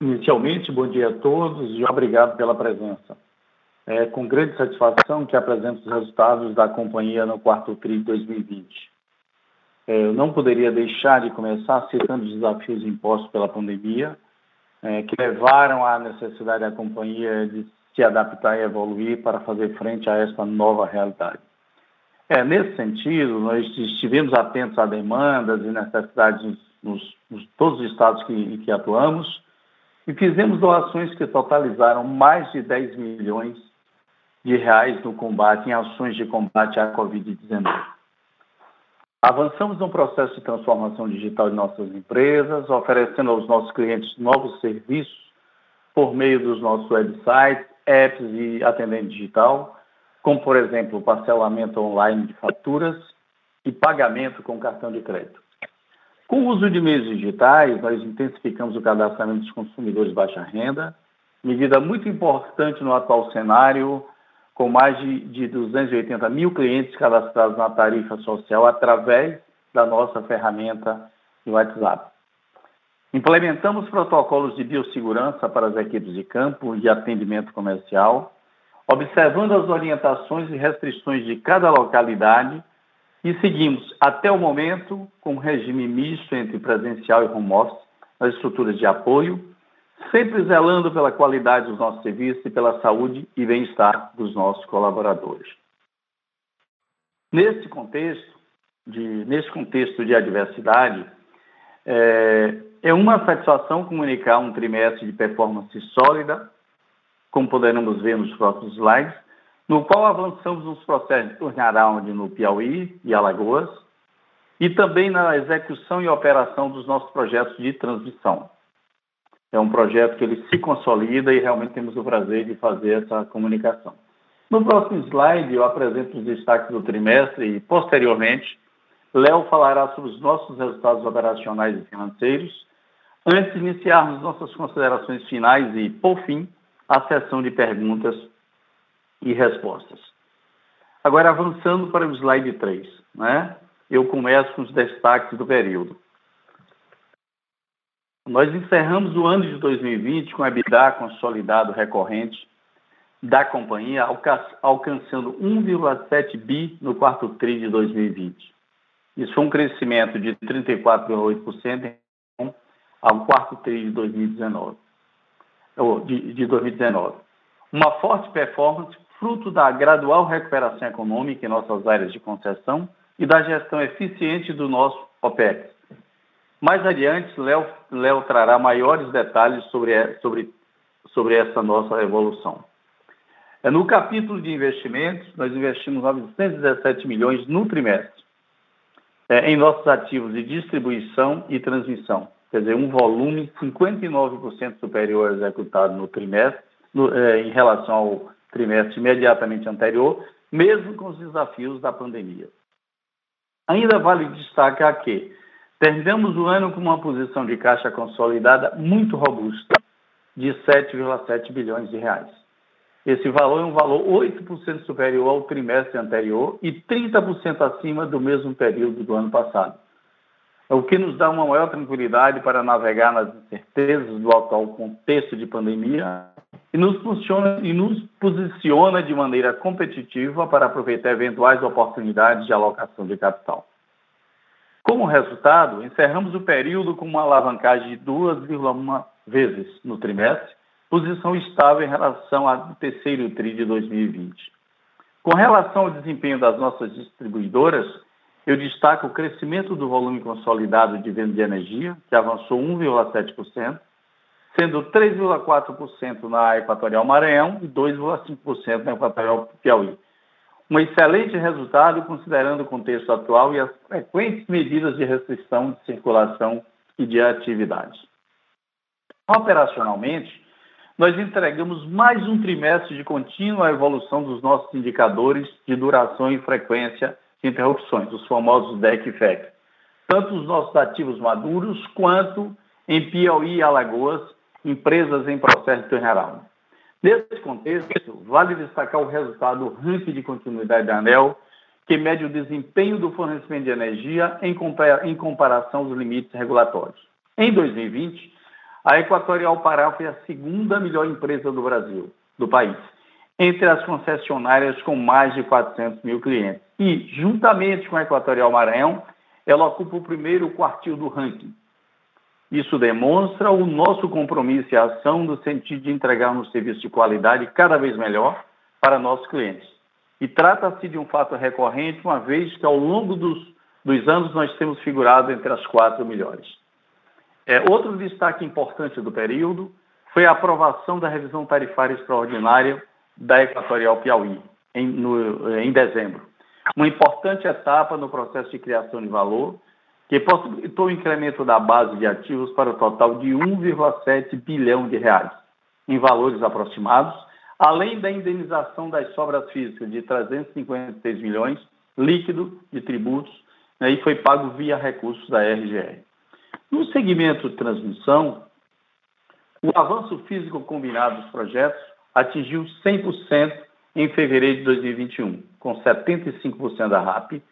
Inicialmente, bom dia a todos e obrigado pela presença. É com grande satisfação que apresento os resultados da companhia no quarto TRI de 2020. É, eu não poderia deixar de começar citando os desafios impostos pela pandemia, é, que levaram à necessidade da companhia de se adaptar e evoluir para fazer frente a esta nova realidade. É, nesse sentido, nós estivemos atentos a demandas e necessidades nos, nos, todos os estados que, em que atuamos e fizemos doações que totalizaram mais de 10 milhões de reais no combate, em ações de combate à Covid-19. Avançamos no processo de transformação digital de nossas empresas, oferecendo aos nossos clientes novos serviços por meio dos nossos websites, apps e atendente digital, como, por exemplo, parcelamento online de faturas e pagamento com cartão de crédito. Com o uso de meios digitais, nós intensificamos o cadastramento dos consumidores de baixa renda, medida muito importante no atual cenário, com mais de, de 280 mil clientes cadastrados na tarifa social através da nossa ferramenta de WhatsApp. Implementamos protocolos de biossegurança para as equipes de campo e atendimento comercial, observando as orientações e restrições de cada localidade e seguimos, até o momento, com um regime misto entre presencial e home office nas estruturas de apoio, sempre zelando pela qualidade dos nossos serviços e pela saúde e bem-estar dos nossos colaboradores. Nesse contexto de, contexto de adversidade, é, é uma satisfação comunicar um trimestre de performance sólida, como poderemos ver nos próximos slides, no qual avançamos nos processos de turnaround no Piauí e Alagoas, e também na execução e operação dos nossos projetos de transmissão. É um projeto que ele se consolida e realmente temos o prazer de fazer essa comunicação. No próximo slide, eu apresento os destaques do trimestre e, posteriormente, Léo falará sobre os nossos resultados operacionais e financeiros, antes de iniciarmos nossas considerações finais e, por fim, a sessão de perguntas e respostas. Agora, avançando para o slide 3, né? eu começo com os destaques do período. Nós encerramos o ano de 2020 com a EBITDA consolidado recorrente da companhia alcançando 1,7 bi no quarto TRI de 2020. Isso foi um crescimento de 34,8% ao quarto TRI de 2019. De, de 2019. Uma forte performance fruto da gradual recuperação econômica em nossas áreas de concessão e da gestão eficiente do nosso OPEX mais adiante, Léo, trará maiores detalhes sobre, sobre, sobre essa nossa evolução. É, no capítulo de investimentos, nós investimos 917 milhões no trimestre é, em nossos ativos de distribuição e transmissão. Quer dizer, um volume 59% superior executado no trimestre, no, é, em relação ao trimestre imediatamente anterior, mesmo com os desafios da pandemia. Ainda vale destacar que Terminamos o ano com uma posição de caixa consolidada muito robusta, de 7,7 bilhões de reais. Esse valor é um valor 8% superior ao trimestre anterior e 30% acima do mesmo período do ano passado. É o que nos dá uma maior tranquilidade para navegar nas incertezas do atual contexto de pandemia e nos, e nos posiciona de maneira competitiva para aproveitar eventuais oportunidades de alocação de capital. Como resultado, encerramos o período com uma alavancagem de 2,1 vezes no trimestre, posição estável em relação ao terceiro TRI de 2020. Com relação ao desempenho das nossas distribuidoras, eu destaco o crescimento do volume consolidado de venda de energia, que avançou 1,7%, sendo 3,4% na Equatorial Maranhão e 2,5% na Equatorial Piauí um excelente resultado considerando o contexto atual e as frequentes medidas de restrição de circulação e de atividade. Operacionalmente, nós entregamos mais um trimestre de contínua evolução dos nossos indicadores de duração e frequência de interrupções, os famosos DEC FEC, tanto os nossos ativos maduros quanto em Piauí e Alagoas, empresas em processo de turnaround. Nesse contexto, vale destacar o resultado do ranking de continuidade da ANEL, que mede o desempenho do fornecimento de energia em, comparação aos limites regulatórios. Em 2020, a Equatorial Pará foi a segunda melhor empresa do Brasil, do país, entre as concessionárias com mais de 400 mil clientes. E, juntamente com a Equatorial Maranhão, ela ocupa o primeiro quartil do ranking. Isso demonstra o nosso compromisso e ação no sentido de entregar um serviço de qualidade cada vez melhor para nossos clientes. E trata-se de um fato recorrente, uma vez que ao longo dos, dos anos nós temos figurado entre as quatro melhores. É, outro destaque importante do período foi a aprovação da revisão tarifária extraordinária da Equatorial Piauí, em, no, em dezembro. Uma importante etapa no processo de criação de valor, que possibilitou o incremento da base de ativos para o total de 1,7 bilhão de reais, em valores aproximados, além da indenização das sobras físicas de 356 milhões, líquido de tributos, né, e foi pago via recursos da RGR. No segmento de transmissão, o avanço físico combinado dos projetos atingiu 100% em fevereiro de 2021, com 75% da RAP,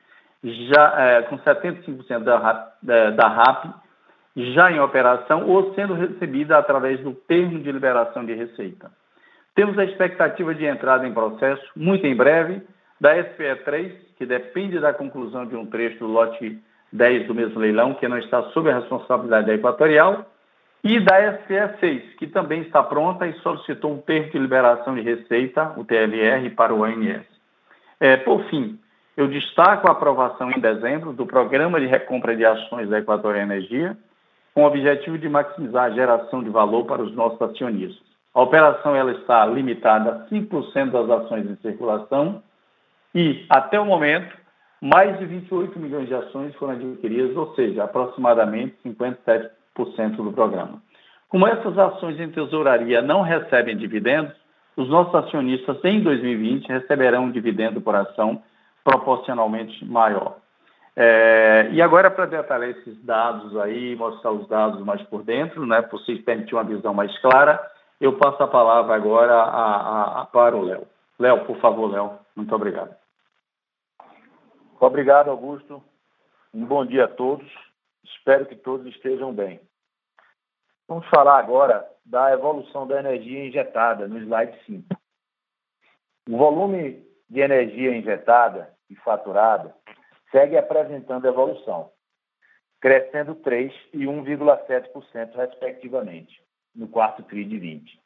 já, é, com 75% da RAP, da, da RAP já em operação ou sendo recebida através do termo de liberação de receita. Temos a expectativa de entrada em processo, muito em breve, da SPE3, que depende da conclusão de um trecho do lote 10 do mesmo leilão, que não está sob a responsabilidade da Equatorial, e da SPE6, que também está pronta e solicitou um termo de liberação de receita, o TLR, para o ANS. É, por fim, eu destaco a aprovação em dezembro do Programa de Recompra de Ações da Equatorial Energia, com o objetivo de maximizar a geração de valor para os nossos acionistas. A operação ela está limitada a 5% das ações em circulação e, até o momento, mais de 28 milhões de ações foram adquiridas, ou seja, aproximadamente 57% do programa. Como essas ações em tesouraria não recebem dividendos, os nossos acionistas em 2020 receberão um dividendo por ação proporcionalmente maior. É, e agora, para detalhar esses dados aí, mostrar os dados mais por dentro, né, para vocês permitir uma visão mais clara, eu passo a palavra agora a, a, a, para o Léo. Léo, por favor, Léo. Muito obrigado. Obrigado, Augusto. Um bom dia a todos. Espero que todos estejam bem. Vamos falar agora da evolução da energia injetada no slide 5. O volume de energia injetada e faturada segue apresentando evolução, crescendo 3% e 1,7%, respectivamente no quarto TRI de 20,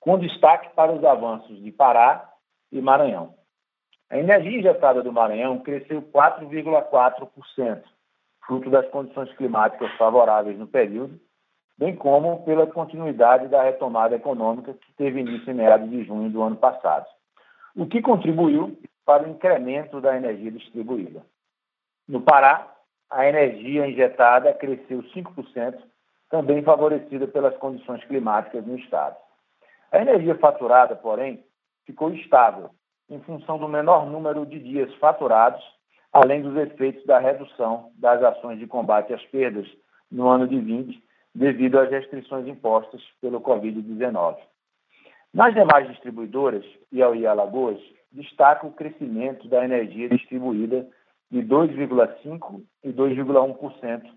com destaque para os avanços de Pará e Maranhão. A energia injetada do Maranhão cresceu 4,4%, fruto das condições climáticas favoráveis no período, bem como pela continuidade da retomada econômica que teve início em meados de junho do ano passado, o que contribuiu para o incremento da energia distribuída. No Pará, a energia injetada cresceu 5%, também favorecida pelas condições climáticas no estado. A energia faturada, porém, ficou estável em função do menor número de dias faturados, além dos efeitos da redução das ações de combate às perdas no ano de 20, devido às restrições impostas pelo Covid-19. Nas demais distribuidoras, Piauí e Alagoas, destaca o crescimento da energia distribuída de 2,5% e 2,1%,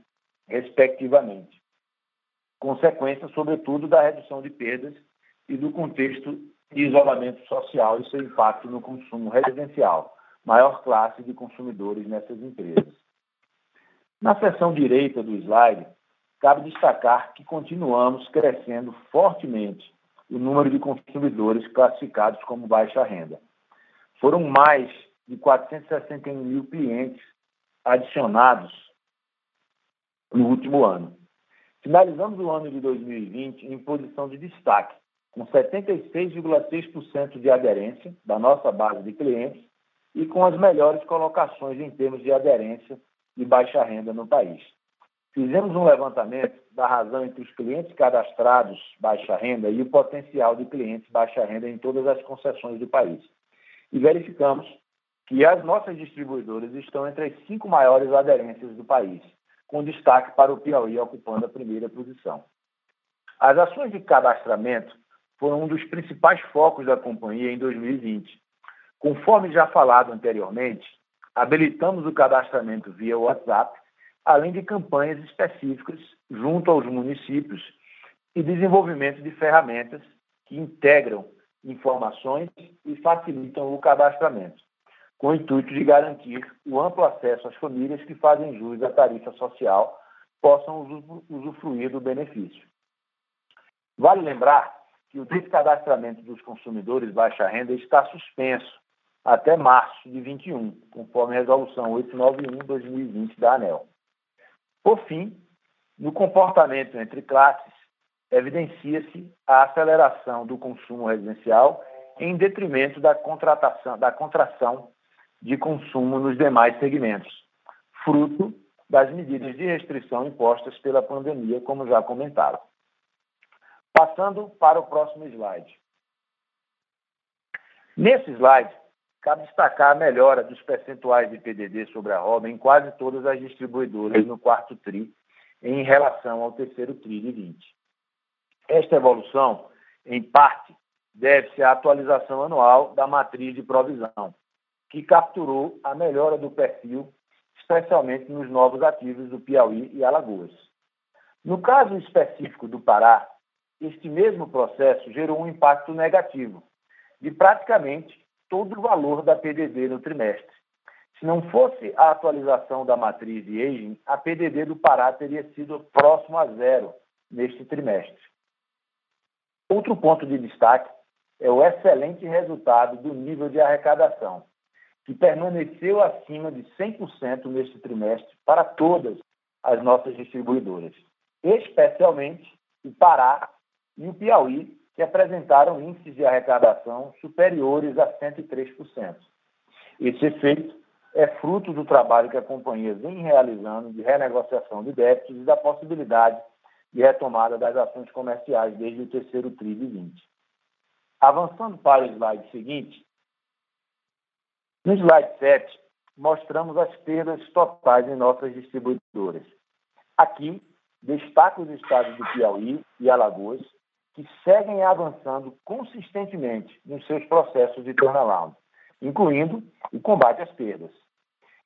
respectivamente, consequência, sobretudo, da redução de perdas e do contexto de isolamento social e seu impacto no consumo residencial, maior classe de consumidores nessas empresas. Na seção direita do slide, cabe destacar que continuamos crescendo fortemente o número de consumidores classificados como baixa renda. Foram mais de 461 mil clientes adicionados no último ano. Finalizamos o ano de 2020 em posição de destaque, com 76,6% de aderência da nossa base de clientes e com as melhores colocações em termos de aderência de baixa renda no país. Fizemos um levantamento da razão entre os clientes cadastrados baixa renda e o potencial de clientes baixa renda em todas as concessões do país. E verificamos que as nossas distribuidoras estão entre as cinco maiores aderências do país, com destaque para o Piauí ocupando a primeira posição. As ações de cadastramento foram um dos principais focos da companhia em 2020. Conforme já falado anteriormente, habilitamos o cadastramento via WhatsApp, além de campanhas específicas junto aos municípios e desenvolvimento de ferramentas que integram informações e facilitam o cadastramento, com o intuito de garantir o amplo acesso às famílias que fazem jus à tarifa social possam usufruir do benefício. Vale lembrar que o descadastramento dos consumidores baixa renda está suspenso até março de 21, conforme a resolução 891/2020 da ANEL. Por fim, no comportamento entre classes, evidencia-se a aceleração do consumo residencial em detrimento da contratação da contração de consumo nos demais segmentos, fruto das medidas de restrição impostas pela pandemia, como já comentado. Passando para o próximo slide. Nesse slide, cabe destacar a melhora dos percentuais de PDD sobre a roda em quase todas as distribuidoras no quarto TRI em relação ao terceiro TRI de 20. Esta evolução, em parte, deve-se à atualização anual da matriz de provisão, que capturou a melhora do perfil, especialmente nos novos ativos do Piauí e Alagoas. No caso específico do Pará, este mesmo processo gerou um impacto negativo de praticamente todo o valor da PDD no trimestre. Se não fosse a atualização da matriz de aging, a PDD do Pará teria sido próximo a zero neste trimestre. Outro ponto de destaque é o excelente resultado do nível de arrecadação, que permaneceu acima de 100% neste trimestre para todas as nossas distribuidoras, especialmente o Pará e o Piauí, que apresentaram índices de arrecadação superiores a 103%. Esse efeito é fruto do trabalho que a companhia vem realizando de renegociação de débitos e da possibilidade de retomada das ações comerciais desde o terceiro TRI de 20. Avançando para o slide seguinte, no slide 7, mostramos as perdas totais em nossas distribuidoras. Aqui, destaco os estados do Piauí e Alagoas, que seguem avançando consistentemente nos seus processos de turnaround, incluindo o combate às perdas.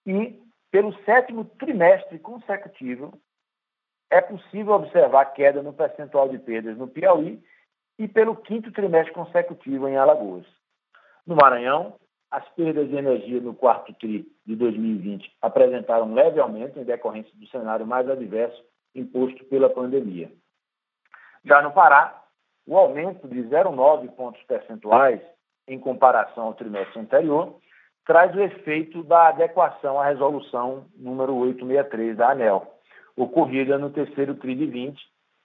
E, pelo sétimo trimestre consecutivo, é possível observar queda no percentual de perdas no Piauí e pelo quinto trimestre consecutivo em Alagoas. No Maranhão, as perdas de energia no quarto TRI de 2020 apresentaram leve aumento em decorrência do cenário mais adverso imposto pela pandemia. Já no Pará, o aumento de 0,9 pontos percentuais em comparação ao trimestre anterior traz o efeito da adequação à resolução número 863 da ANEL, ocorrida no terceiro TRI de 20,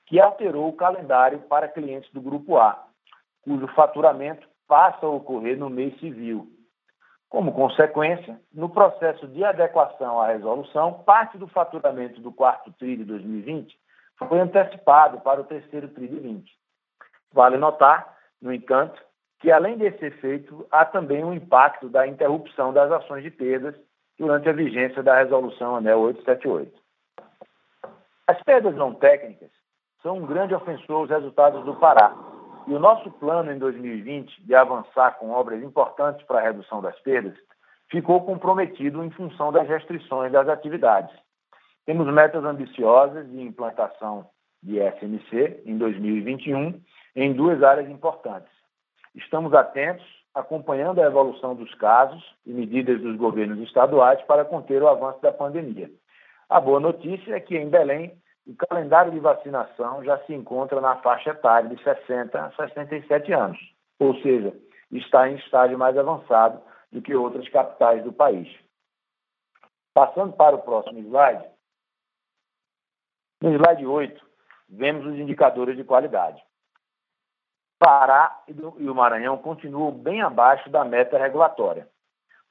que alterou o calendário para clientes do Grupo A, cujo faturamento passa a ocorrer no mês civil. Como consequência, no processo de adequação à resolução, parte do faturamento do quarto TRI de 2020 foi antecipado para o terceiro TRI de 20. Vale notar, no entanto, que além desse efeito, há também um impacto da interrupção das ações de perdas durante a vigência da resolução ANEL 878. As perdas não técnicas são um grande ofensor aos resultados do Pará, e o nosso plano em 2020 de avançar com obras importantes para a redução das perdas ficou comprometido em função das restrições das atividades. Temos metas ambiciosas de implantação de SMC em 2021 em duas áreas importantes. Estamos atentos, acompanhando a evolução dos casos e medidas dos governos estaduais para conter o avanço da pandemia. A boa notícia é que em Belém o calendário de vacinação já se encontra na faixa etária de 60 a 67 anos, ou seja, está em estágio mais avançado do que outras capitais do país. Passando para o próximo slide. No slide 8, vemos os indicadores de qualidade. Pará e o Maranhão continuam bem abaixo da meta regulatória.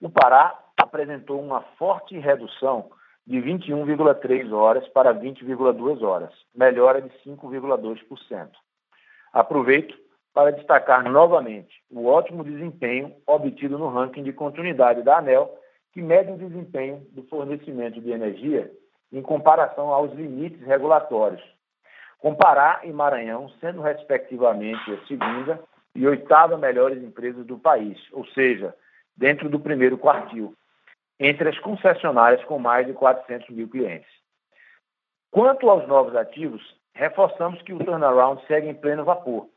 O Pará apresentou uma forte redução de 21,3 horas para 20,2 horas, melhora de 5,2%. Aproveito para destacar novamente o ótimo desempenho obtido no ranking de continuidade da ANEL, que mede o desempenho do fornecimento de energia em comparação aos limites regulatórios, com Pará e Maranhão sendo, respectivamente, a segunda e oitava melhores empresas do país, ou seja, dentro do primeiro quartil, entre as concessionárias com mais de 400 mil clientes. Quanto aos novos ativos, reforçamos que o turnaround segue em pleno vapor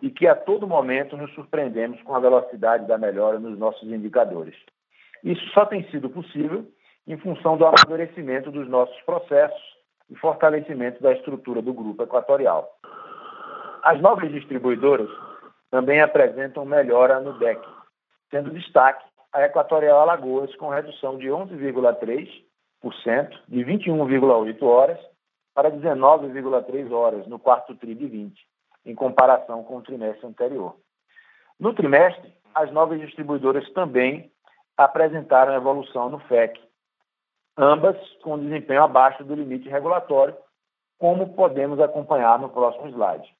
e que a todo momento nos surpreendemos com a velocidade da melhora nos nossos indicadores. Isso só tem sido possível em função do amadurecimento dos nossos processos e fortalecimento da estrutura do grupo equatorial. As novas distribuidoras também apresentam melhora no DEC, sendo destaque a Equatorial Alagoas, com redução de 11,3%, de 21,8 horas para 19,3 horas no quarto TRI de 20, em comparação com o trimestre anterior. No trimestre, as novas distribuidoras também apresentaram evolução no FEC, ambas com desempenho abaixo do limite regulatório, como podemos acompanhar no próximo slide.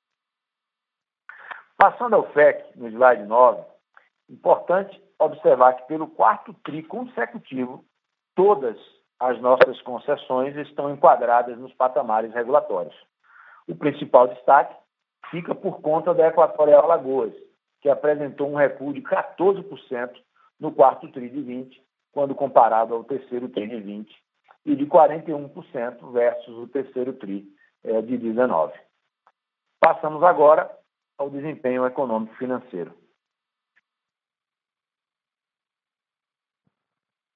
Passando ao FEC, no slide 9, importante observar que pelo quarto TRI consecutivo, todas as nossas concessões estão enquadradas nos patamares regulatórios. O principal destaque fica por conta da Equatorial Alagoas, que apresentou um recuo de 14% no quarto TRI de 20, quando comparado ao terceiro TRI de 20, e de 41% versus o terceiro TRI eh, de 19. Passamos agora ao desempenho econômico financeiro.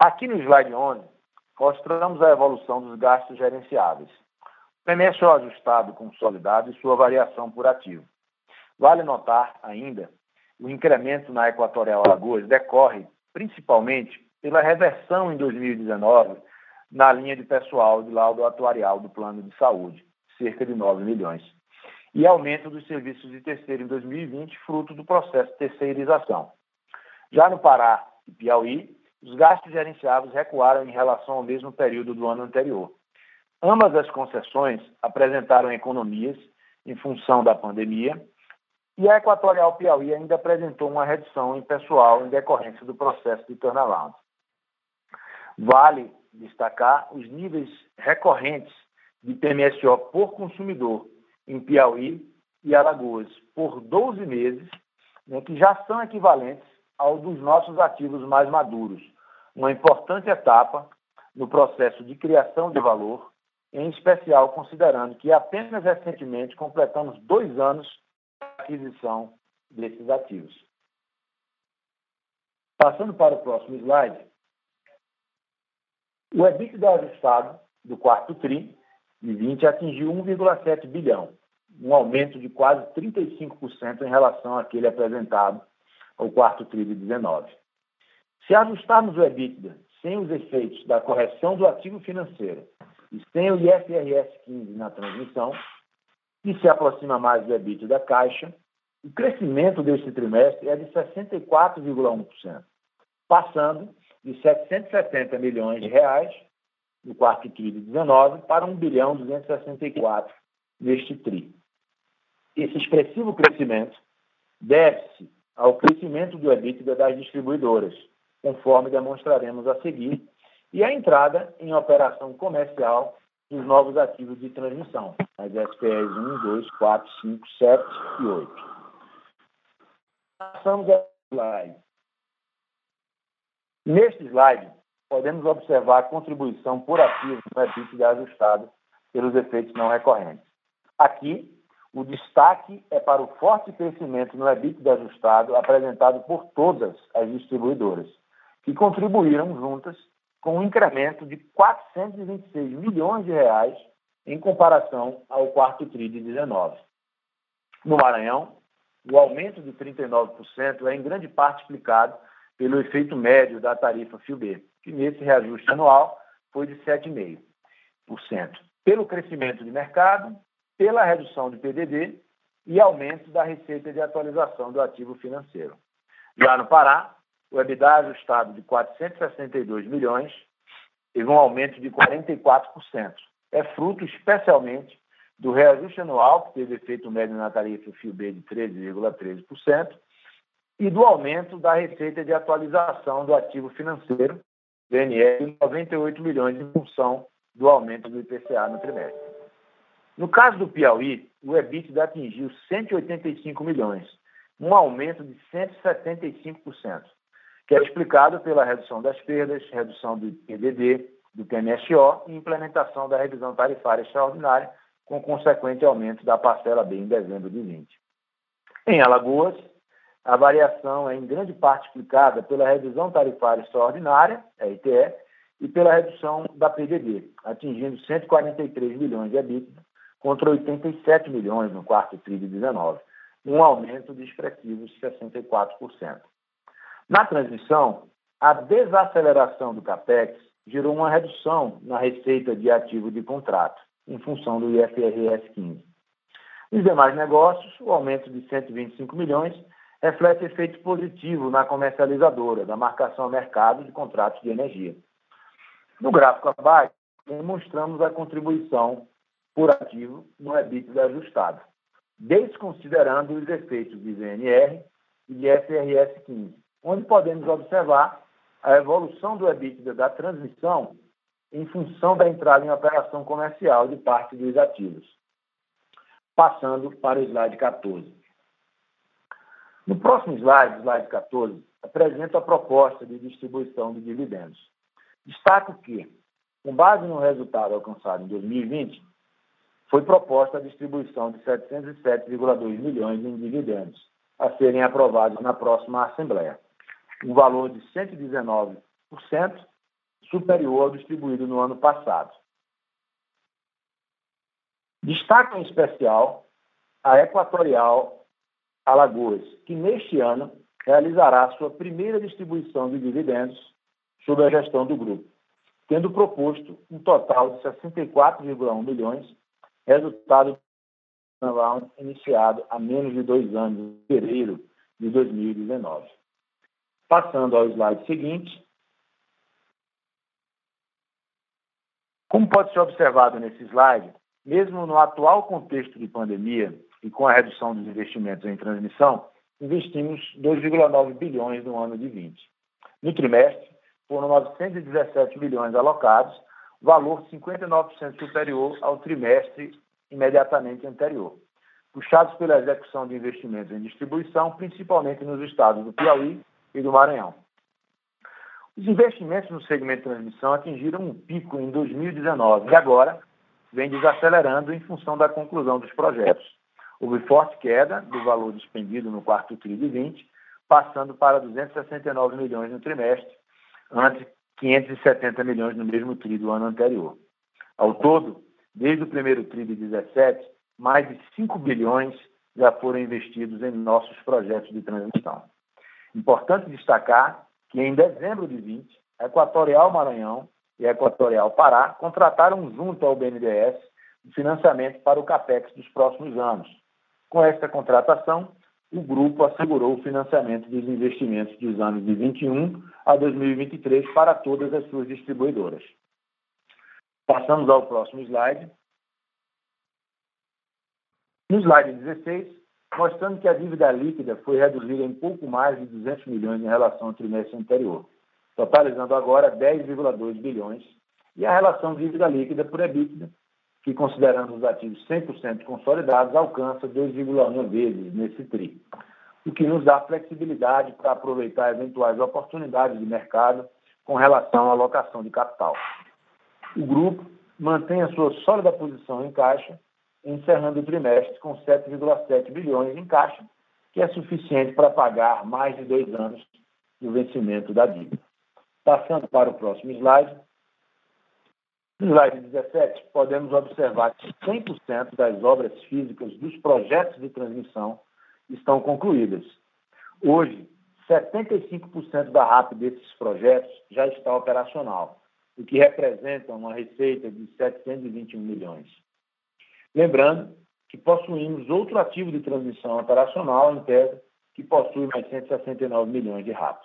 Aqui no slide 11, mostramos a evolução dos gastos gerenciáveis. PMSO ajustado consolidado e sua variação por ativo. Vale notar ainda o incremento na Equatorial Alagoas decorre principalmente pela reversão em 2019 na linha de pessoal de laudo atuarial do plano de saúde, cerca de 9 milhões e aumento dos serviços de terceiro em 2020, fruto do processo de terceirização. Já no Pará e Piauí, os gastos gerenciáveis recuaram em relação ao mesmo período do ano anterior. Ambas as concessões apresentaram economias em função da pandemia e a Equatorial Piauí ainda apresentou uma redução em pessoal em decorrência do processo de turnaround. Vale destacar os níveis recorrentes de PMSO por consumidor, em Piauí e Alagoas por 12 meses, né, que já são equivalentes ao dos nossos ativos mais maduros, uma importante etapa no processo de criação de valor, em especial considerando que apenas recentemente completamos dois anos de aquisição desses ativos. Passando para o próximo slide, o EBITDA ajustado do quarto TRI 2020 atingiu 1,7 bilhão, um aumento de quase 35% em relação àquele apresentado ao quarto TRI de 19. Se ajustarmos o EBITDA sem os efeitos da correção do ativo financeiro e sem o IFRS 15 na transmissão, que se aproxima mais do EBITDA da Caixa, o crescimento deste trimestre é de 64,1%, passando de 770 milhões de reais no quarto TRI de 19 para 1 bilhão 264 neste TRI. Esse expressivo crescimento deve-se ao crescimento do EBITDA das distribuidoras, conforme demonstraremos a seguir, e à entrada em operação comercial dos novos ativos de transmissão, as SPEs 1, 2, 4, 5, 7 e 8. Passamos ao slide. Neste slide, podemos observar a contribuição por ativo no EBITDA ajustado pelos efeitos não recorrentes. Aqui, o destaque é para o forte crescimento no EBITDA ajustado apresentado por todas as distribuidoras, que contribuíram juntas com um incremento de 426 milhões de reais em comparação ao quarto TRI de 19. No Maranhão, o aumento de 39% é em grande parte explicado pelo efeito médio da tarifa FIUB, que nesse reajuste anual foi de 7,5%, pelo crescimento de mercado, pela redução de PDD e aumento da receita de atualização do ativo financeiro. Já no Pará, o EBITDA ajustado de 462 milhões teve um aumento de 44%. É fruto especialmente do reajuste anual, que teve efeito médio na tarifa FIUB de 13,13%, e do aumento da receita de atualização do ativo financeiro, VNR, de 98 milhões em função do aumento do IPCA no trimestre. No caso do Piauí, o EBITDA atingiu 185 milhões, um aumento de 175%, que é explicado pela redução das perdas, redução do PDD, do PMSO e implementação da revisão tarifária extraordinária, com consequente aumento da parcela B em dezembro de 20. Em Alagoas, a variação é em grande parte explicada pela revisão tarifária extraordinária, RTE, e pela redução da PDD, atingindo 143 milhões de EBITDA contra 87 milhões no quarto TRI de 19, um aumento de expressivos 64%. Na transmissão, a desaceleração do CAPEX gerou uma redução na receita de ativo de contrato, em função do IFRS 15. Nos demais negócios, o aumento de 125 milhões reflete efeito positivo na comercializadora da marcação ao mercado de contratos de energia. No gráfico abaixo, demonstramos a contribuição por ativo no EBITDA ajustado, desconsiderando os efeitos de VNR e de FRS 15, onde podemos observar a evolução do EBITDA da transmissão em função da entrada em operação comercial de parte dos ativos. Passando para o slide 14. No próximo slide, slide 14, apresento a proposta de distribuição de dividendos. Destaco que, com base no resultado alcançado em 2020, foi proposta a distribuição de 707,2 milhões em dividendos, a serem aprovados na próxima Assembleia, um valor de 119% superior ao distribuído no ano passado. Destaco em especial a Equatorial Alagoas, que neste ano realizará sua primeira distribuição de dividendos sob a gestão do grupo, tendo proposto um total de 64,1 milhões resultado do iniciado há menos de dois anos, em fevereiro de 2019. Passando ao slide seguinte. Como pode ser observado nesse slide, mesmo no atual contexto de pandemia e com a redução dos investimentos em transmissão, investimos 2,9 bilhões no ano de 20. No trimestre, foram 917 bilhões alocados, valor 59% superior ao trimestre imediatamente anterior, puxados pela execução de investimentos em distribuição, principalmente nos estados do Piauí e do Maranhão. Os investimentos no segmento de transmissão atingiram um pico em 2019 e agora vem desacelerando em função da conclusão dos projetos. Houve forte queda do valor despendido no quarto TRI de 20, passando para 269 milhões no trimestre, antes 570 milhões no mesmo TRI do ano anterior. Ao todo, desde o primeiro TRI de 17, mais de 5 bilhões já foram investidos em nossos projetos de transmissão. Importante destacar que em dezembro de 20, a Equatorial Maranhão e Equatorial Pará contrataram junto ao BNDES o financiamento para o CAPEX dos próximos anos. Com esta contratação, o grupo assegurou o financiamento dos investimentos dos anos de 21 a 2023 para todas as suas distribuidoras. Passamos ao próximo slide. No slide 16, mostrando que a dívida líquida foi reduzida em pouco mais de 200 milhões em relação ao trimestre anterior, totalizando agora 10,2 bilhões, e a relação dívida líquida por EBITDA, que considerando os ativos 100% consolidados, alcança 2,1 vezes nesse TRI, o que nos dá flexibilidade para aproveitar eventuais oportunidades de mercado com relação à alocação de capital. O grupo mantém a sua sólida posição em caixa, encerrando o trimestre com 7,7 bilhões em caixa, que é suficiente para pagar mais de dois anos do vencimento da dívida. Passando para o próximo slide. No slide 17, podemos observar que 100% das obras físicas dos projetos de transmissão estão concluídas. Hoje, 75% da RAP desses projetos já está operacional, o que representa uma receita de 721 milhões. Lembrando que possuímos outro ativo de transmissão operacional, em tese, que possui mais 169 milhões de RAP.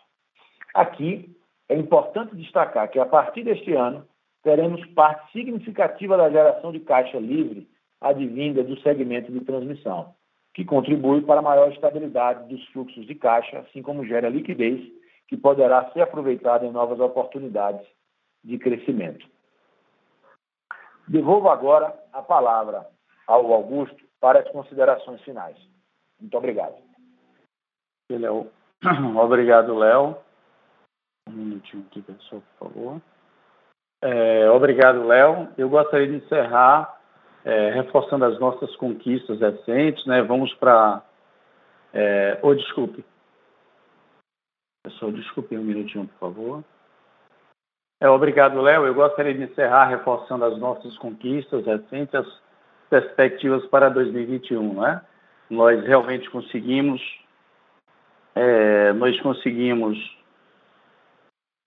Aqui, é importante destacar que, a partir deste ano, teremos parte significativa da geração de caixa livre advinda do segmento de transmissão, que contribui para a maior estabilidade dos fluxos de caixa, assim como gera liquidez, que poderá ser aproveitada em novas oportunidades de crescimento. Devolvo agora a palavra ao Augusto para as considerações finais. Muito obrigado. Obrigado, Léo. Um minutinho aqui, pessoal, por favor. É, obrigado, Léo. Eu gostaria de encerrar é, reforçando as nossas conquistas recentes, né? Vamos para... É, oh, desculpe. Pessoal, desculpe um minutinho, por favor. É, obrigado, Léo. Eu gostaria de encerrar reforçando as nossas conquistas recentes, perspectivas para 2021, né? Nós realmente conseguimos, é, nós conseguimos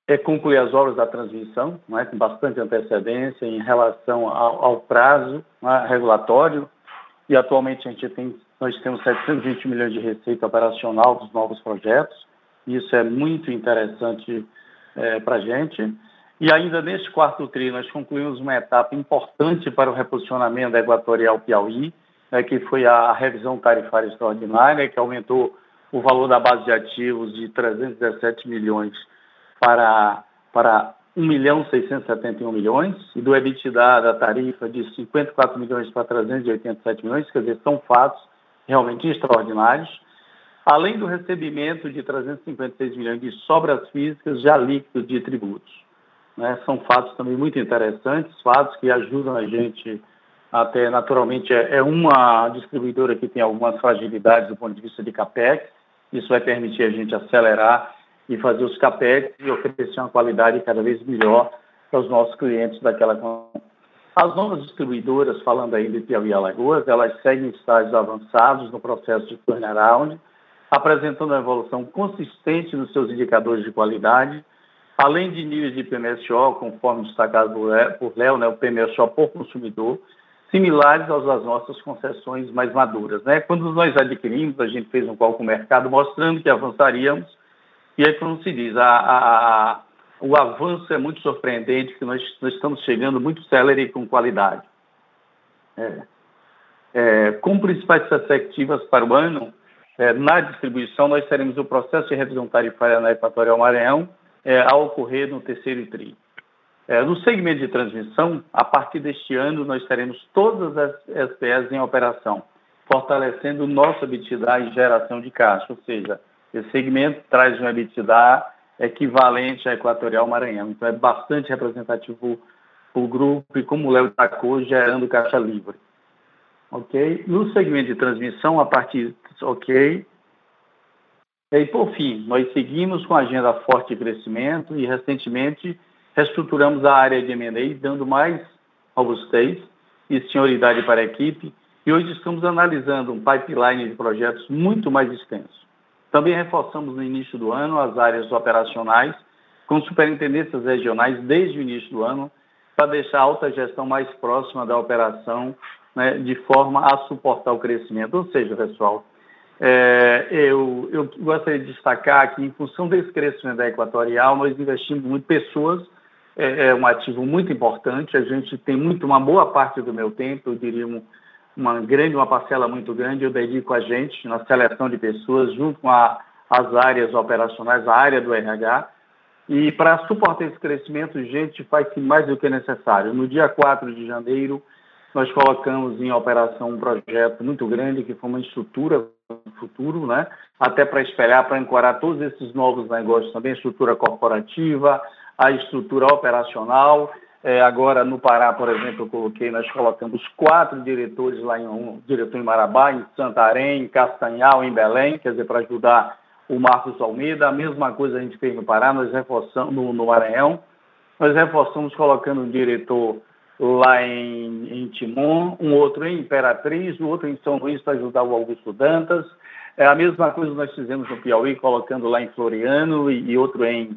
é, concluir as obras da transmissão, né, com bastante antecedência em relação ao, ao prazo né, regulatório, e atualmente a gente tem, nós temos 720 milhões de receita operacional dos novos projetos, isso é muito interessante é, para a gente. E ainda neste quarto tri, nós concluímos uma etapa importante para o reposicionamento da Equatorial Piauí, né, que foi a revisão tarifária extraordinária, que aumentou o valor da base de ativos de 317 milhões para, para 1 milhão 671 milhões, e do EBITDA da tarifa de 54 milhões para 387 milhões, quer dizer, são fatos realmente extraordinários, além do recebimento de 356 milhões de sobras físicas já líquidos de tributos. Né? São fatos também muito interessantes, fatos que ajudam a gente até naturalmente é, é uma distribuidora que tem algumas fragilidades do ponto de vista de capex. Isso vai permitir a gente acelerar e fazer os capex e oferecer uma qualidade cada vez melhor para os nossos clientes daquela as novas distribuidoras, falando aí de Piauí e Alagoas, elas seguem estágios avançados no processo de turnaround, apresentando uma evolução consistente nos seus indicadores de qualidade, além de níveis de PMSO, conforme destacado por Léo, né, o PMSO por consumidor, similares às das nossas concessões mais maduras. Né? Quando nós adquirimos, a gente fez um call com o mercado mostrando que avançaríamos, e aí, como se diz, a, a, a, o avanço é muito surpreendente, que nós, nós estamos chegando muito célere e com qualidade. É. É, como principais perspectivas para o ano, é, na distribuição, nós teremos o processo de revisão tarifária na Equatorial Maranhão, é, a ocorrer no terceiro TRI. É, no segmento de transmissão, a partir deste ano, nós teremos todas as SPS em operação, fortalecendo nossa EBITDA e geração de caixa, ou seja, esse segmento traz um EBITDA equivalente à Equatorial Maranhão. Então, é bastante representativo o grupo e, como o Léo destacou, gerando caixa livre. Ok? No segmento de transmissão, a partir. Ok? E, por fim, nós seguimos com a agenda forte de crescimento e, recentemente, reestruturamos a área de M&A, dando mais robustez e senioridade para a equipe, e hoje estamos analisando um pipeline de projetos muito mais extenso. Também reforçamos no início do ano as áreas operacionais, com superintendências regionais desde o início do ano, para deixar a alta gestão mais próxima da operação, né, de forma a suportar o crescimento. Ou seja, pessoal, é, eu, eu gostaria de destacar que, em função desse crescimento da Equatorial, nós investimos muito pessoas, é, é, um ativo muito importante. A gente tem muito, uma boa parte do meu tempo, eu diria um, uma grande, uma parcela muito grande, eu dedico a gente na seleção de pessoas, junto com a, as áreas operacionais, a área do RH. E para suportar esse crescimento, gente, faz mais do que necessário. No dia 4 de janeiro, nós colocamos em operação um projeto muito grande, que foi uma estrutura futuro, né? até para espelhar, para ancorar todos esses novos negócios também, estrutura corporativa, a estrutura operacional. É, agora, no Pará, por exemplo, eu coloquei, nós colocamos quatro diretores lá em um diretor em Marabá, em Santarém, em Castanhal, em Belém, quer dizer, para ajudar o Marcos Almeida. A mesma coisa a gente fez no Pará, nós reforçamos no, no Maranhão, nós reforçamos colocando um diretor lá em, em Timon, um outro em Imperatriz, o outro em São Luís para ajudar o Augusto Dantas. É a mesma coisa nós fizemos no Piauí, colocando lá em Floriano e, e outro em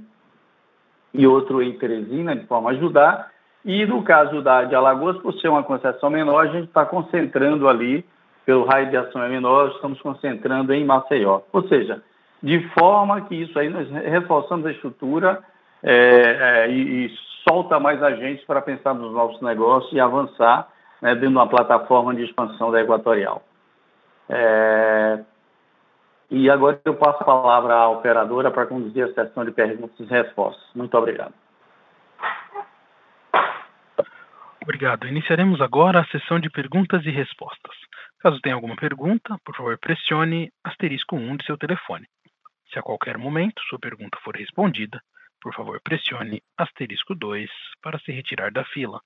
e outro em Teresina, de forma a ajudar. E no caso da, de Alagoas, por ser uma concessão menor, a gente está concentrando ali, pelo raio de ação é menor, estamos concentrando em Maceió. Ou seja, de forma que isso aí nós reforçamos a estrutura é, é, e, e solta mais agentes para pensar nos novos negócios e avançar né, dentro de uma plataforma de expansão da Equatorial. É... E agora eu passo a palavra à operadora para conduzir a sessão de perguntas e respostas. Muito obrigado. Obrigado. Iniciaremos agora a sessão de perguntas e respostas. Caso tenha alguma pergunta, por favor, pressione asterisco 1 de seu telefone. Se a qualquer momento sua pergunta for respondida, por favor, pressione asterisco 2 para se retirar da fila.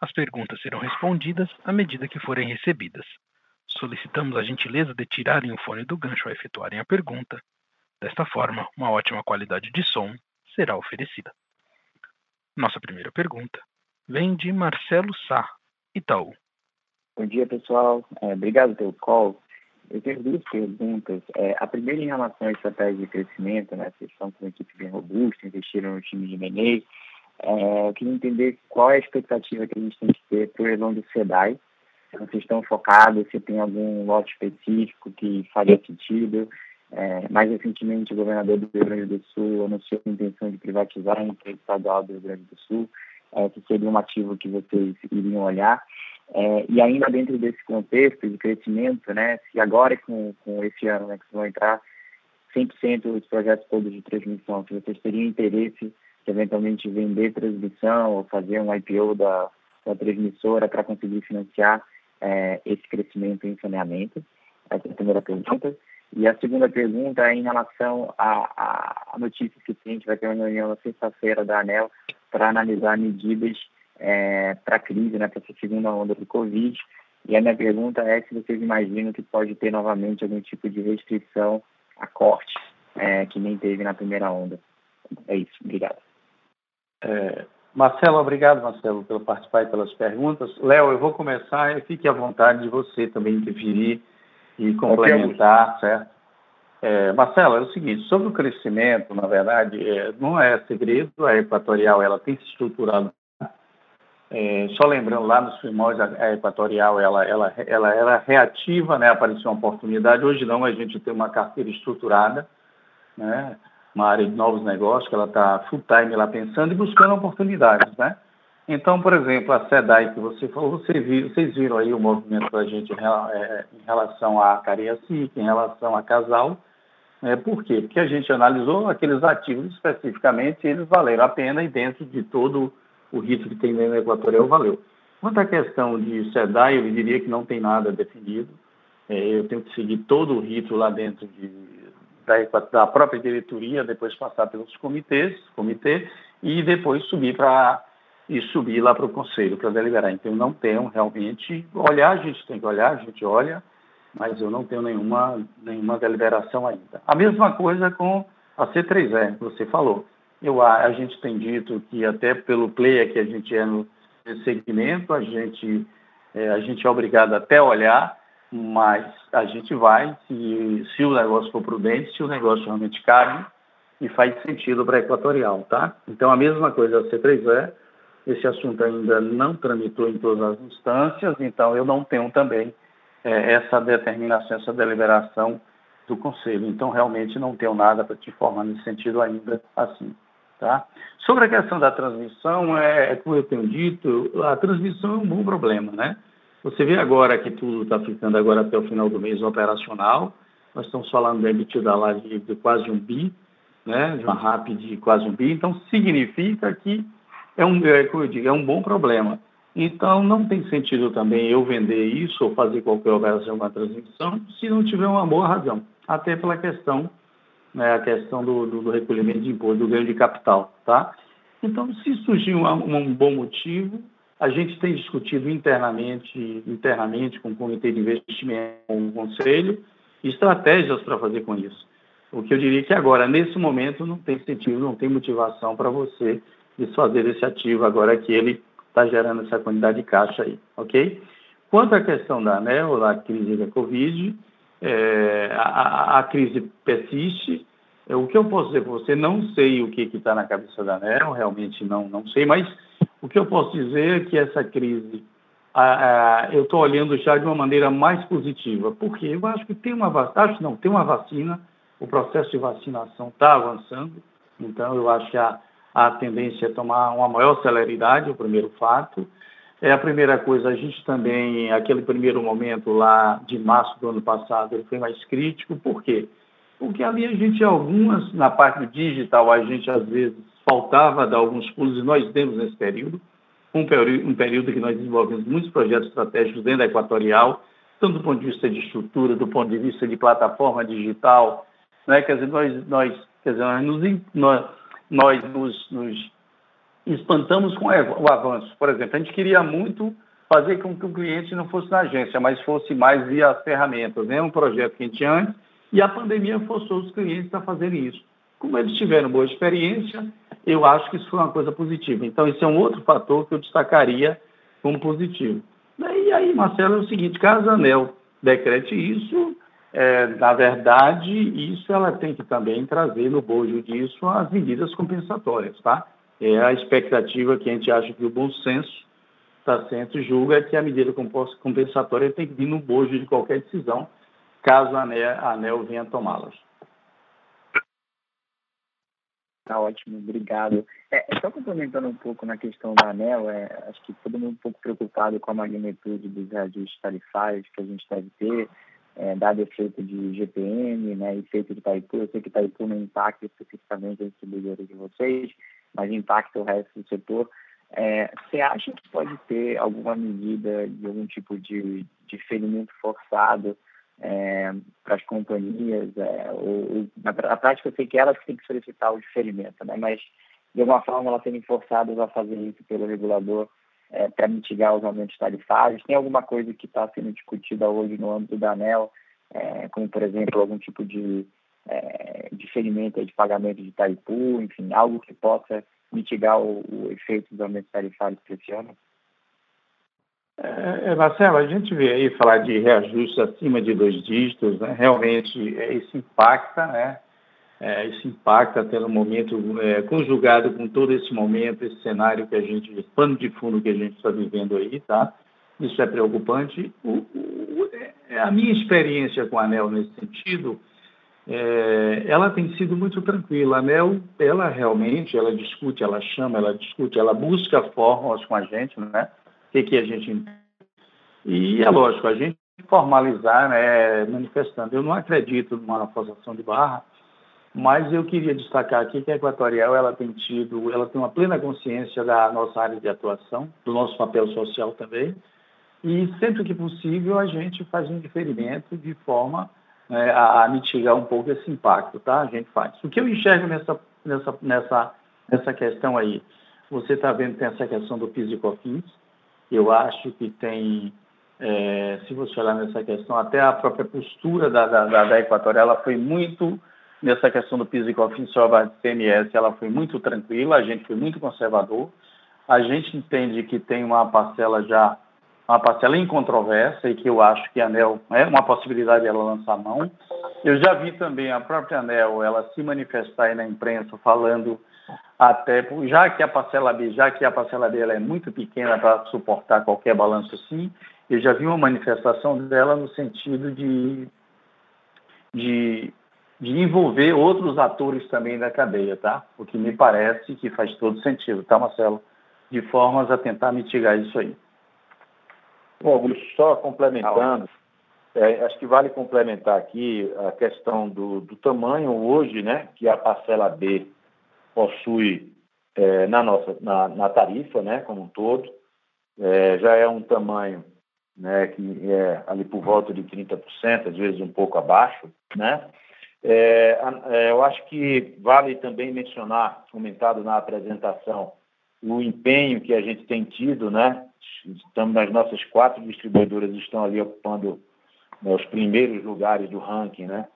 As perguntas serão respondidas à medida que forem recebidas. Solicitamos a gentileza de tirarem o fone do gancho ao efetuarem a pergunta. Desta forma, uma ótima qualidade de som será oferecida. Nossa primeira pergunta vem de Marcelo Sá, Itaú. Bom dia, pessoal. É, obrigado pelo call. Eu tenho duas perguntas. É, a primeira em relação à estratégia de crescimento, né? Vocês estão com uma equipe bem robusta, investiram no time de Menei. É, eu queria entender qual é a expectativa que a gente tem que ter para o leilão do SEDAI. Se vocês estão focados, se tem algum lote específico que faria sentido. É, mais recentemente, o governador do Rio Grande do Sul anunciou a intenção de privatizar a empresa estadual do Rio Grande do Sul, é, que seria um ativo que vocês iriam olhar. É, e ainda dentro desse contexto de crescimento, né, se agora com, com esse ano né, que vão entrar 100% os projetos todos de transmissão, se vocês teriam interesse de eventualmente vender transmissão ou fazer um IPO da, da transmissora para conseguir financiar é, esse crescimento em saneamento? Essa é a primeira pergunta. E a segunda pergunta é em relação à, notícia que a gente vai ter uma reunião na sexta-feira da ANEL para analisar medidas é, para a crise, né, para essa segunda onda do Covid. E a minha pergunta é se vocês imaginam que pode ter novamente algum tipo de restrição a corte é, que nem teve na primeira onda. É isso, obrigado. É, Marcelo, obrigado, Marcelo, pelo participar e pelas perguntas. Léo, eu vou começar e fique à vontade de você também interferir e complementar, certo? É, Marcelo, é o seguinte, sobre o crescimento, na verdade, é, não é segredo, a Equatorial ela tem se estruturado. É, só lembrando, lá nos primórdios, a Equatorial ela, ela, ela era reativa, né, apareceu uma oportunidade, hoje não, a gente tem uma carteira estruturada, né, uma área de novos negócios, que ela está full time lá pensando e buscando oportunidades, né? Então, por exemplo, a SEDAI que você falou, você viu, vocês viram aí o movimento da gente em é, relação à Cariacica, em relação a Casal. É, por quê? Porque a gente analisou aqueles ativos especificamente, eles valeram a pena e dentro de todo o rito que tem no Equatorial valeu. Quanto à questão de SEDAI, eu diria que não tem nada definido. É, eu tenho que seguir todo o rito lá dentro de, da, da própria diretoria, depois passar pelos comitês, comitê, e depois subir para e subir lá para o conselho para deliberar. Então, eu não tenho realmente. Olhar, a gente tem que olhar, a gente olha, mas eu não tenho nenhuma, nenhuma deliberação ainda. A mesma coisa com a C3E, que você falou. Eu, a, gente tem dito que, até pelo player que a gente é no segmento, a gente, é, a gente é obrigado até olhar, mas a gente vai, se, se o negócio for prudente, se o negócio realmente cabe e faz sentido para a Equatorial, tá? Então, a mesma coisa a C3E esse assunto ainda não tramitou em todas as instâncias, então eu não tenho também é, essa determinação, essa deliberação do Conselho. Então, realmente não tenho nada para te informar nesse sentido ainda assim. Tá? Sobre a questão da transmissão, é, é como eu tenho dito, a transmissão é um bom problema, né? Você vê agora que tudo está ficando agora até o final do mês operacional, nós estamos falando de EBITDA lá de, de quase um bi, né? De uma RAP de quase um bi, então significa que é um, é, como eu digo, é um bom problema. Então, não tem sentido também eu vender isso ou fazer qualquer operação com a transmissão se não tiver uma boa razão. Até pela questão, né, a questão do, do, do recolhimento de imposto, do ganho de capital, tá? Então, se surgir um, bom motivo, a gente tem discutido internamente, internamente com o Comitê de Investimento, com o Conselho, estratégias para fazer com isso. O que eu diria que agora, nesse momento, não tem sentido, não tem motivação para você desfazer esse ativo agora que ele está gerando essa quantidade de caixa aí, ok? Quanto à questão da ANEL, da crise da Covid, é, a, a, crise persiste. O que eu posso dizer para você, não sei o que está na cabeça da ANEL, realmente não, não sei, mas o que eu posso dizer é que essa crise, eu estou olhando já de uma maneira mais positiva, porque eu acho que tem uma vacina, não, tem uma vacina, o processo de vacinação está avançando, então eu acho que a, a tendência é tomar uma maior celeridade, o primeiro fato. É a primeira coisa, a gente também, aquele primeiro momento lá de março do ano passado, ele foi mais crítico, por quê? Porque ali a gente, algumas, na parte digital, a gente às vezes faltava dar alguns pulos, e nós demos nesse período, um período, um período que nós desenvolvemos muitos projetos estratégicos dentro da Equatorial, tanto do ponto de vista de estrutura, do ponto de vista de plataforma digital, né? quer dizer, nós, nós, quer dizer, nós, nos, nós nós nos, nos espantamos com o avanço. Por exemplo, a gente queria muito fazer com que o cliente não fosse na agência, mas fosse mais via ferramentas, né? um projeto que a gente tinha antes, e a pandemia forçou os clientes a fazerem isso. Como eles tiveram boa experiência, eu acho que isso foi uma coisa positiva. Então, esse é um outro fator que eu destacaria como positivo. E aí, Marcelo, é o seguinte, caso a ANEL decrete isso, é, na verdade, isso ela tem que também trazer no bojo disso as medidas compensatórias, tá? É a expectativa que a gente acha que o bom senso está sendo julga que a medida compensatória tem que vir no bojo de qualquer decisão, caso a ANEL, a ANEL venha tomá-las. Tá ótimo, obrigado. É, só complementando um pouco na questão da ANEL, é, acho que todo mundo um pouco preocupado com a magnitude dos reajustes tarifários que a gente deve ter, é, dado efeito de GPM, né, efeito de Itaipu. Eu sei que Itaipu não impacta especificamente a distribuidora de vocês, mas impacta o resto do setor. É, você acha que pode ter alguma medida de algum tipo de, de ferimento forçado é, para as companhias, é, ou, na, na, prática eu sei que elas têm que solicitar o diferimento, né? mas de alguma forma elas serem forçadas a fazer isso pelo regulador é, para mitigar os aumentos tarifários. Tem alguma coisa que está sendo discutida hoje no âmbito da ANEL, é, como por exemplo algum tipo de é, diferimento de pagamento de Taripu, enfim, algo que possa mitigar o, o efeito dos aumentos tarifários que esse ano? É, é, Marcelo, a gente vê aí falar de reajustes acima de dois dígitos, né? realmente é, isso impacta, né? É, isso impacta até no momento, é, conjugado com todo esse momento, esse cenário que a gente, pano de fundo que a gente está vivendo aí, tá? Isso é preocupante. O, o, é, a minha experiência com a ANEL nesse sentido, é, ela tem sido muito tranquila. A ANEL, ela realmente, ela discute, ela chama, ela discute, ela busca fórmulas com a gente, né? que, que a gente. E é lógico, a gente formalizar, né, manifestando. Eu não acredito numa forçação de barra, mas eu queria destacar aqui que a Equatorial ela tem tido, ela tem uma plena consciência da nossa área de atuação, do nosso papel social também, e sempre que possível a gente faz um diferimento de forma né, a, mitigar um pouco esse impacto, tá? A gente faz. O que eu enxergo nessa nessa nessa nessa questão aí, você está vendo que tem essa questão do PIS e COFINS, eu acho que tem, é, se você olhar nessa questão, até a própria postura da, da, da, da Equatorial, ela foi muito, nessa questão do PIS e COFINS sobre a CMS, ela foi muito tranquila, a gente foi muito conservador. A gente entende que tem uma parcela já, uma parcela incontrovérsia e que eu acho que a ANEL é uma possibilidade dela lançar mão. Eu já vi também a própria ANEL, ela se manifestar aí na imprensa falando até já que a parcela B, já que a parcela dela é muito pequena para suportar qualquer balanço assim, eu já vi uma manifestação dela no sentido de, de, de envolver outros atores também da cadeia, tá? O que me parece que faz todo sentido, tá, Marcelo? De formas a tentar mitigar isso aí. Bom, Augusto, só complementando, é, acho que vale complementar aqui a questão do, do tamanho hoje, né, que a parcela B possui é, na nossa na, na, tarifa, né, como um todo, é, já é um tamanho né, que é ali por volta de 30%, às vezes um pouco abaixo, né? É, é, eu acho que vale também mencionar, comentado na apresentação, o empenho que a gente tem tido, né? Estamos nas nossas quatro distribuidoras estão ali ocupando né, os primeiros lugares do ranking, né?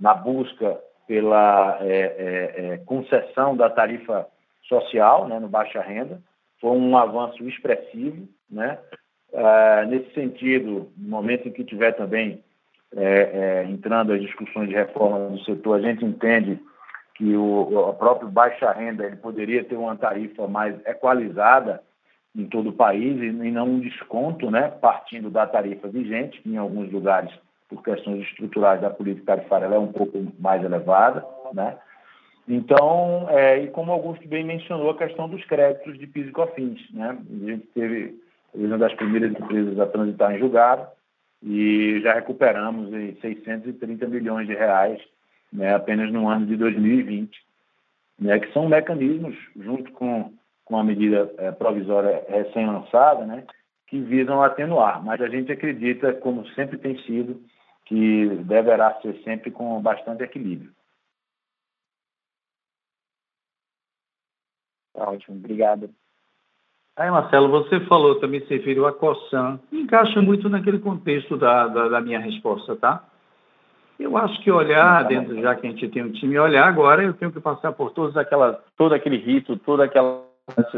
Na busca pela é, é, é, concessão da tarifa social né, no baixa renda. Foi um avanço expressivo. Né? Ah, nesse sentido, no momento em que tiver também é, é, entrando as discussões de reforma do setor, a gente entende que o, o próprio baixa renda ele poderia ter uma tarifa mais equalizada em todo o país e, e não um desconto, né, partindo da tarifa vigente, que em alguns lugares por questões estruturais da política tarifária, ela é um pouco mais elevada, né? Então, é, e como Augusto bem mencionou, a questão dos créditos de PIS e COFINS, né? A gente teve uma das primeiras empresas a transitar em julgado e já recuperamos 630 milhões de reais né, apenas no ano de 2020, né, que são mecanismos, junto com, com a medida é, provisória recém-lançada, né, que visam atenuar. Mas a gente acredita, como sempre tem sido, que deverá ser sempre com bastante equilíbrio. Tá ótimo, obrigado. Aí, Marcelo, você falou também, se referiu a COSAN, encaixa muito naquele contexto da, da, da, minha resposta, tá? Eu acho que olhar, tá dentro, já que a gente tem um time, olhar agora, eu tenho que passar por todos aquela, todo aquele rito, todo aquele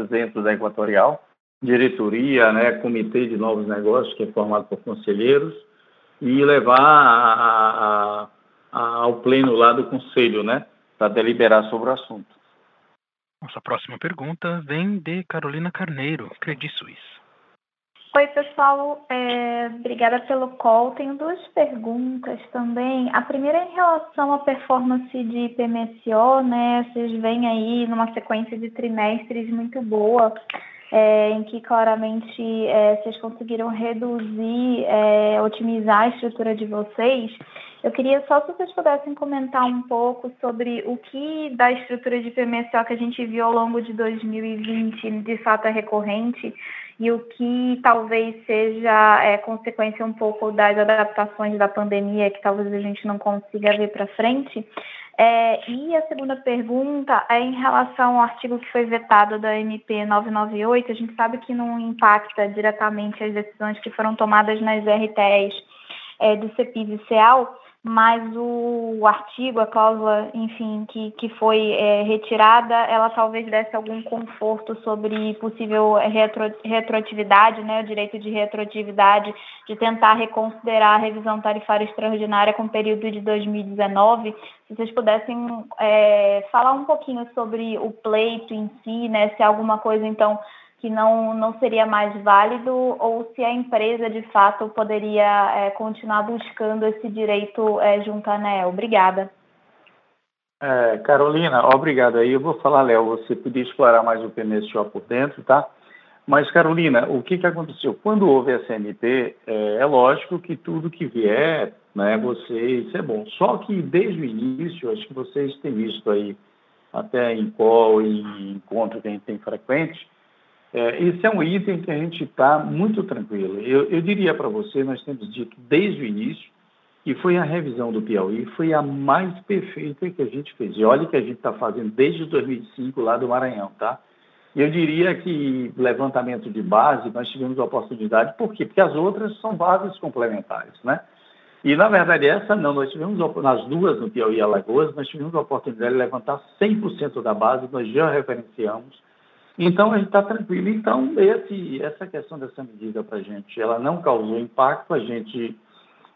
dentro da Equatorial, diretoria, né, comitê de novos negócios, que é formado por conselheiros, e levar a, a, a, ao pleno lá do conselho, né, para deliberar sobre o assunto. Nossa próxima pergunta vem de Carolina Carneiro, Credit Suisse. Oi, pessoal. É, obrigada pelo call. Tenho duas perguntas também. A primeira é em relação à performance de PMSO, né? Vocês vêm aí numa sequência de trimestres muito boa, é, em que claramente é, vocês conseguiram reduzir, é, otimizar a estrutura de vocês. Eu queria só se vocês pudessem comentar um pouco sobre o que da estrutura de PMSO que a gente viu ao longo de 2020 de fato é recorrente e o que talvez seja é, consequência um pouco das adaptações da pandemia que talvez a gente não consiga ver para frente. É, e a segunda pergunta é em relação ao artigo que foi vetado da MP 998. A gente sabe que não impacta diretamente as decisões que foram tomadas nas RTEs é, do CEPIV e CEAL, mas o, artigo, a cláusula, enfim, que, que foi é, retirada, ela talvez desse algum conforto sobre possível retro, retroatividade, né, o direito de retroatividade, de tentar reconsiderar a revisão tarifária extraordinária com o período de 2019. Se vocês pudessem é, falar um pouquinho sobre o pleito em si, né, se alguma coisa, então, que não, não seria mais válido ou se a empresa de fato poderia é, continuar buscando esse direito é, junto à ANEL. Obrigada. É, Carolina, obrigado aí. Eu vou falar, Léo, você podia explorar mais o PMSO por dentro, tá? Mas, Carolina, o que, que aconteceu? Quando houve a CNP, é, é, lógico que tudo que vier, né, você, isso é bom. Só que desde o início, acho que vocês têm visto aí, até em call, em encontro que a gente tem frequente, é, esse é um item que a gente está muito tranquilo. Eu, eu diria para você, nós temos dito desde o início, que foi a revisão do Piauí, foi a mais perfeita que a gente fez. E olha que a gente está fazendo desde 2005 lá do Maranhão, tá? Eu diria que levantamento de base, nós tivemos a oportunidade, por quê? Porque as outras são bases complementares, né? E, na verdade, essa não, nós tivemos, nas duas, no Piauí e Alagoas, nós tivemos a oportunidade de levantar 100% da base, nós já referenciamos, então, a gente está tranquilo. Então, esse, essa questão dessa medida para a gente, ela não causou impacto, a gente,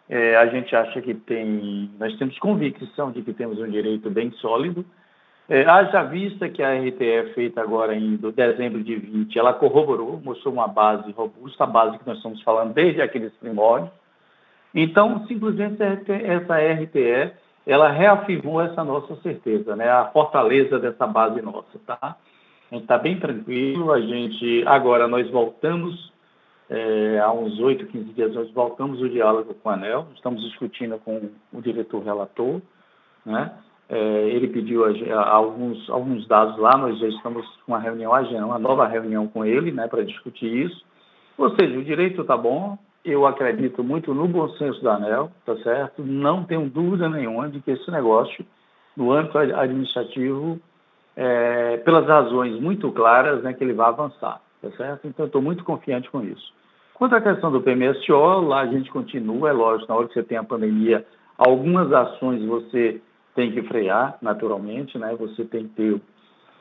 é, a gente acha que tem, nós temos convicção de que temos um direito bem sólido. É, haja vista que a RTE feita agora em dezembro de 20, ela corroborou, mostrou uma base robusta, a base que nós estamos falando desde aqueles primórdios. Então, simplesmente essa RTE, ela reafirmou essa nossa certeza, né? a fortaleza dessa base nossa, tá? A gente está bem tranquilo. A gente agora nós voltamos é, há uns 8, 15 dias nós voltamos o diálogo com o ANEL, estamos discutindo com o diretor relator, né? É, ele pediu a, a, alguns, alguns dados lá, nós já estamos com uma reunião, uma nova reunião com ele, né, para discutir isso. Ou seja, o direito está bom, eu acredito muito no bom senso da ANEL, tá certo? Não tenho dúvida nenhuma de que esse negócio, no âmbito administrativo, é, pelas razões muito claras né, que ele vai avançar, tá certo? Então, estou muito confiante com isso. Quanto à questão do PMSO, lá a gente continua, é lógico, na hora que você tem a pandemia, algumas ações você tem que frear, naturalmente, né? Você tem que ter,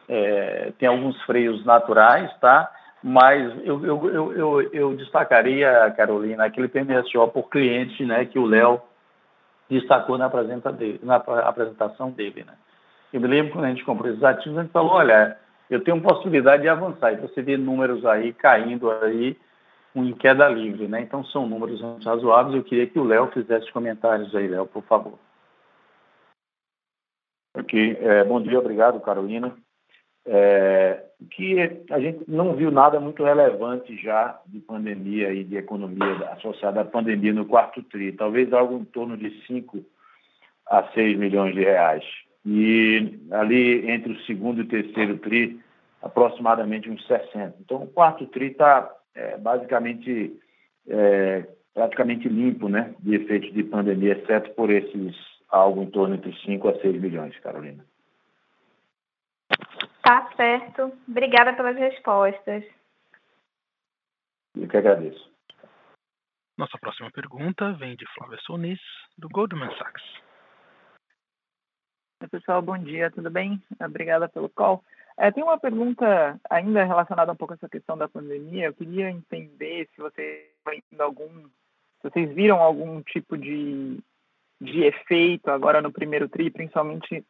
é, tem alguns freios naturais, tá? Mas eu, eu, eu, eu, eu destacaria, Carolina, aquele PMSO por cliente, né, que o Léo destacou na, na apresentação dele, né? Eu me lembro quando a gente comprou esses ativos, a gente falou, olha, eu tenho possibilidade de avançar. E você vê números aí caindo aí em queda livre, né? Então são números razoáveis. Eu queria que o Léo fizesse comentários aí, Léo, por favor. Ok. É, bom dia, obrigado, Carolina. É, que a gente não viu nada muito relevante já de pandemia e de economia associada à pandemia no quarto tri, talvez algo em torno de 5 a 6 milhões de reais e ali entre o segundo e o terceiro TRI, aproximadamente uns 60. Então, o quarto TRI está é, basicamente é, praticamente limpo né, de efeitos de pandemia, exceto por esses algo em torno entre 5 a 6 milhões, Carolina. Tá certo. Obrigada pelas respostas. Eu que agradeço. Nossa próxima pergunta vem de Flávia Sonis, do Goldman Sachs. Oi, pessoal, bom dia, tudo bem? Obrigada pelo call. É, tem uma pergunta ainda relacionada um pouco a essa questão da pandemia. Eu queria entender se vocês, algum, se vocês viram algum tipo de, de efeito agora no primeiro TRI, principalmente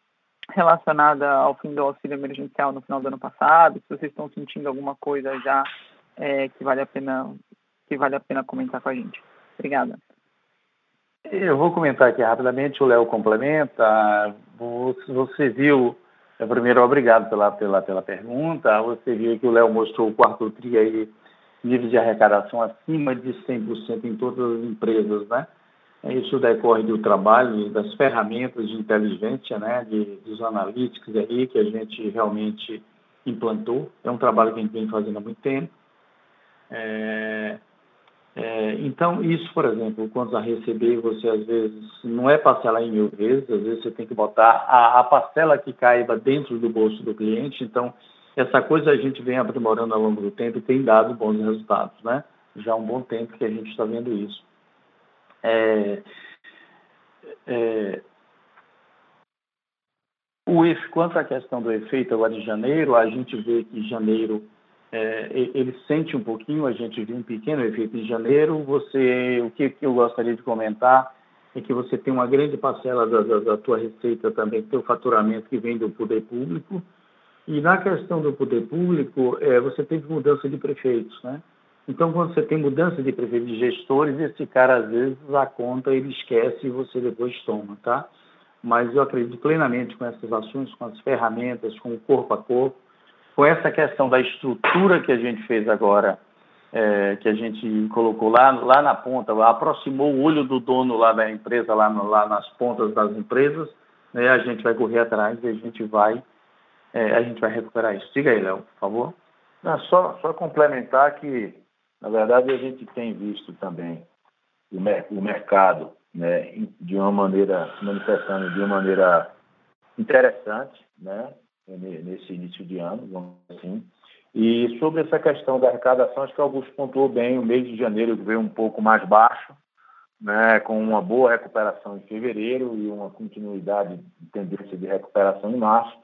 relacionada ao fim do auxílio emergencial no final do ano passado, se vocês estão sentindo alguma coisa já é, que vale a pena que vale a pena comentar com a gente. Obrigada. Eu vou comentar aqui rapidamente, o Léo complementa. Você viu, é, primeiro, obrigado pela, pela, pela pergunta. Você viu que o Léo mostrou o quarto TRI aí, níveis de arrecadação acima de 100% em todas as empresas, né? Isso decorre do trabalho, das ferramentas de inteligência, né, de, dos analíticos aí, que a gente realmente implantou. É um trabalho que a gente vem fazendo há muito tempo. É, é, então, isso, por exemplo, quanto a receber, você às vezes não é parcelar em mil vezes, às vezes você tem que botar a, a parcela que caiba dentro do bolso do cliente. Então, essa coisa a gente vem aprimorando ao longo do tempo e tem dado bons resultados, né? Já há um bom tempo que a gente está vendo isso. É, é, o, quanto à questão do efeito agora de janeiro, a gente vê que janeiro é, ele sente um pouquinho, a gente viu um pequeno efeito em janeiro. Você, o que, que eu gostaria de comentar é que você tem uma grande parcela da, da, da tua receita também, teu faturamento que vem do poder público. E na questão do poder público, é, você teve mudança de prefeitos, né? Então, quando você tem mudança de prefeito de gestores, esse cara, às vezes, a conta ele esquece e você depois toma, tá? Mas eu acredito plenamente com essas ações, com as ferramentas, com o corpo a corpo, com essa questão da estrutura que a gente fez agora, é, que a gente colocou lá, lá na ponta, aproximou o olho do dono lá da empresa, lá, lá nas pontas das empresas, né? A gente vai correr atrás e a gente vai, é, a gente vai recuperar isso. Diga aí, Léo, por favor. Não, só, só complementar que na verdade, a gente tem visto também o, mer o mercado né, de uma maneira, manifestando de uma maneira interessante, né, nesse início de ano, vamos assim. E sobre essa questão da arrecadação, acho que Augusto pontuou bem, o mês de janeiro veio um pouco mais baixo, né, com uma boa recuperação em fevereiro e uma continuidade de tendência de recuperação em março,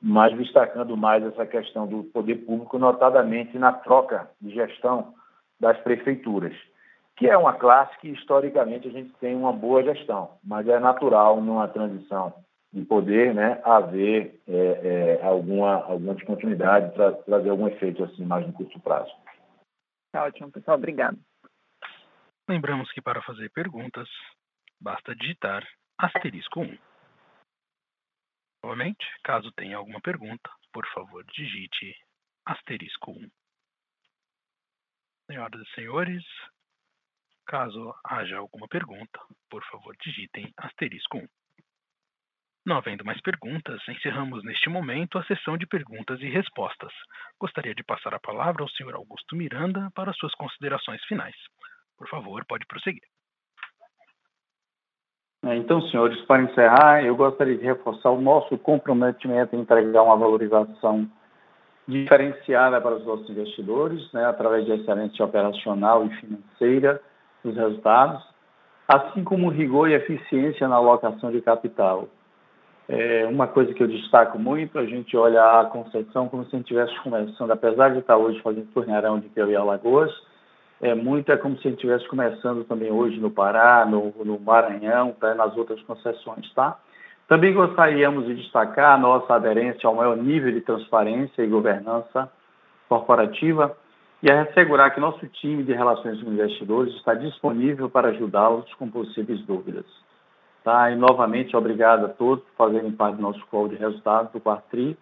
mas destacando mais essa questão do poder público, notadamente na troca de gestão das prefeituras, que é uma classe que historicamente a gente tem uma boa gestão, mas é natural numa transição de poder, né, haver é, é, alguma alguma descontinuidade para trazer algum efeito assim mais no curto prazo. Tá ótimo, pessoal, obrigado. Lembramos que para fazer perguntas basta digitar asterisco 1. Novamente, caso tenha alguma pergunta, por favor, digite asterisco 1. Senhoras e senhores, caso haja alguma pergunta, por favor digitem asterisco 1. Não havendo mais perguntas, encerramos neste momento a sessão de perguntas e respostas. Gostaria de passar a palavra ao senhor Augusto Miranda para suas considerações finais. Por favor, pode prosseguir. É, então, senhores, para encerrar, eu gostaria de reforçar o nosso comprometimento em entregar uma valorização diferenciada para os nossos investidores, né, através de excelência operacional e financeira dos resultados, assim como rigor e eficiência na alocação de capital. É uma coisa que eu destaco muito, a gente olha a Conceição como se a gente estivesse começando, apesar de estar hoje fazendo turnarão de Piauí Alagoas, é muito é como se a gente estivesse começando também hoje no Pará, no, no Maranhão, tá, nas outras concessões, tá? Também gostaríamos de destacar a nossa aderência ao maior nível de transparência e governança corporativa e assegurar que nosso time de relações com investidores está disponível para ajudá-los com possíveis dúvidas. Tá? E novamente, obrigado a todos por fazerem parte do nosso call de resultados do quarto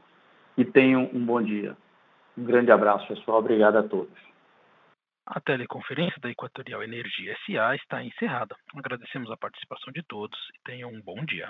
e tenham um bom dia. Um grande abraço, pessoal. Obrigado a todos. A teleconferência da Equatorial Energia SA está encerrada. Agradecemos a participação de todos e tenham um bom dia.